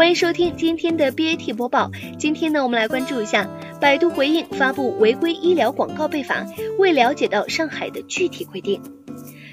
欢迎收听今天的 BAT 播报。今天呢，我们来关注一下百度回应发布违规医疗广告被罚，未了解到上海的具体规定。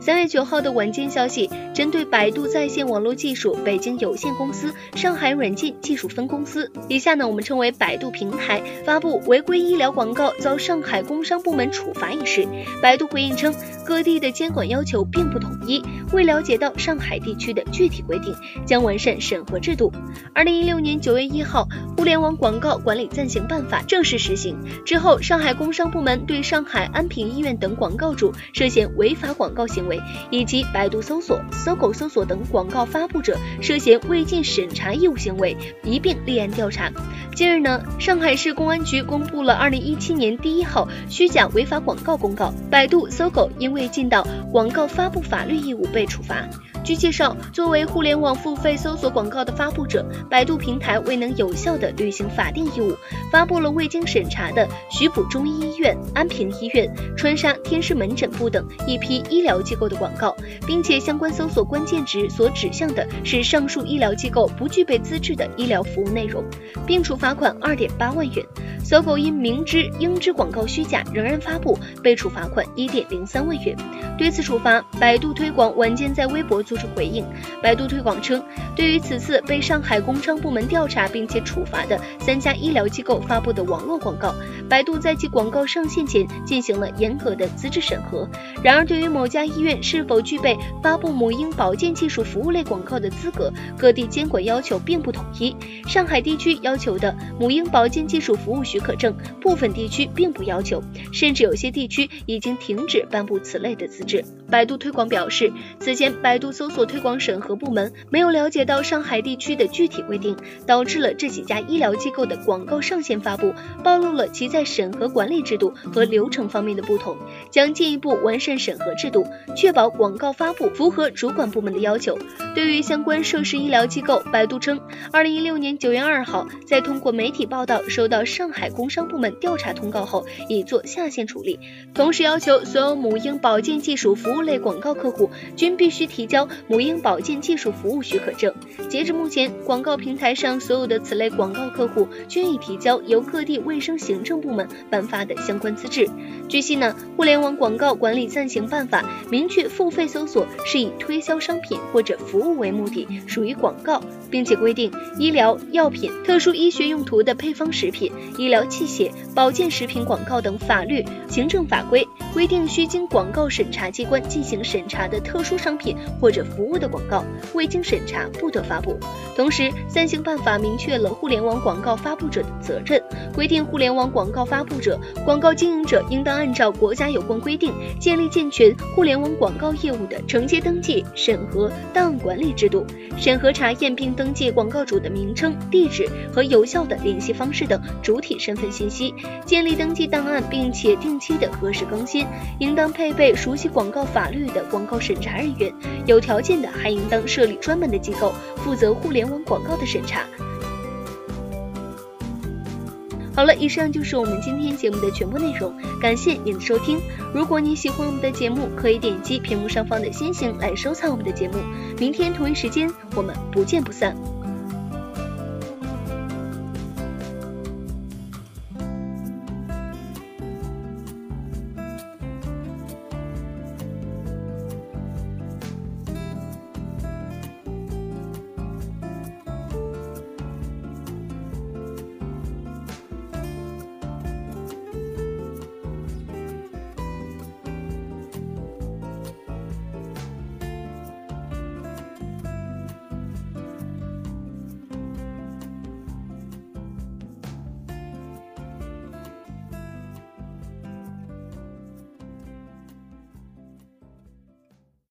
三月九号的晚间消息，针对百度在线网络技术北京有限公司、上海软件技术分公司（以下呢我们称为百度平台）发布违规医疗广告遭上海工商部门处罚一事，百度回应称，各地的监管要求并不统一，未了解到上海地区的具体规定，将完善审核制度。二零一六年九月一号，《互联网广告管理暂行办法》正式实行之后，上海工商部门对上海安平医院等广告主涉嫌违法广告行为。以及百度搜索、搜狗搜索等广告发布者涉嫌未尽审查义务行为，一并立案调查。近日呢，上海市公安局公布了二零一七年第一号虚假违法广告公告，百度、搜狗因为未尽到广告发布法律义务被处罚。据介绍，作为互联网付费搜索广告的发布者，百度平台未能有效地履行法定义务，发布了未经审查的徐浦中医医院、安平医院、川沙天师门诊部等一批医疗机构的广告，并且相关搜索关键值所指向的是上述医疗机构不具备资质的医疗服务内容，并处罚款二点八万元。搜狗因明知应知广告虚假，仍然发布，被处罚款一点零三万元。对此处罚，百度推广晚间在微博作出回应。百度推广称，对于此次被上海工商部门调查并且处罚的三家医疗机构发布的网络广告，百度在其广告上线前进行了严格的资质审核。然而，对于某家医院是否具备发布母婴保健技术服务类广告的资格，各地监管要求并不统一。上海地区要求的母婴保健技术服务许可证，部分地区并不要求，甚至有些地区已经停止颁布此类的资质。百度推广表示，此前百度搜索推广审核部门没有了解到上海地区的具体规定，导致了这几家医疗机构的广告上线发布暴露了其在审核管理制度和流程方面的不同，将进一步完善审核制度，确保广告发布符合主管部门的要求。对于相关涉事医疗机构，百度称，二零一六年九月二号，在通过媒体报道收到上海工商部门调查通告后，已做下线处理，同时要求所有母婴保健技术。服务类广告客户均必须提交母婴保健技术服务许可证。截至目前，广告平台上所有的此类广告客户均已提交由各地卫生行政部门颁发的相关资质。据悉呢，互联网广告管理暂行办法明确，付费搜索是以推销商品或者服务为目的，属于广告，并且规定医疗药品、特殊医学用途的配方食品、医疗器械、保健食品广告等法律行政法规规定，需经广告审查。机关进行审查的特殊商品或者服务的广告，未经审查不得发布。同时，暂行办法明确了互联网广告发布者的责任，规定互联网广告发布者、广告经营者应当按照国家有关规定，建立健全互联网广告业务的承接登记、审核、档案管理制度，审核查验并登记广告主的名称、地址和有效的联系方式等主体身份信息，建立登记档案，并且定期的核实更新，应当配备熟悉广。告法律的广告审查人员，有条件的还应当设立专门的机构，负责互联网广告的审查。好了，以上就是我们今天节目的全部内容，感谢您的收听。如果你喜欢我们的节目，可以点击屏幕上方的星星来收藏我们的节目。明天同一时间，我们不见不散。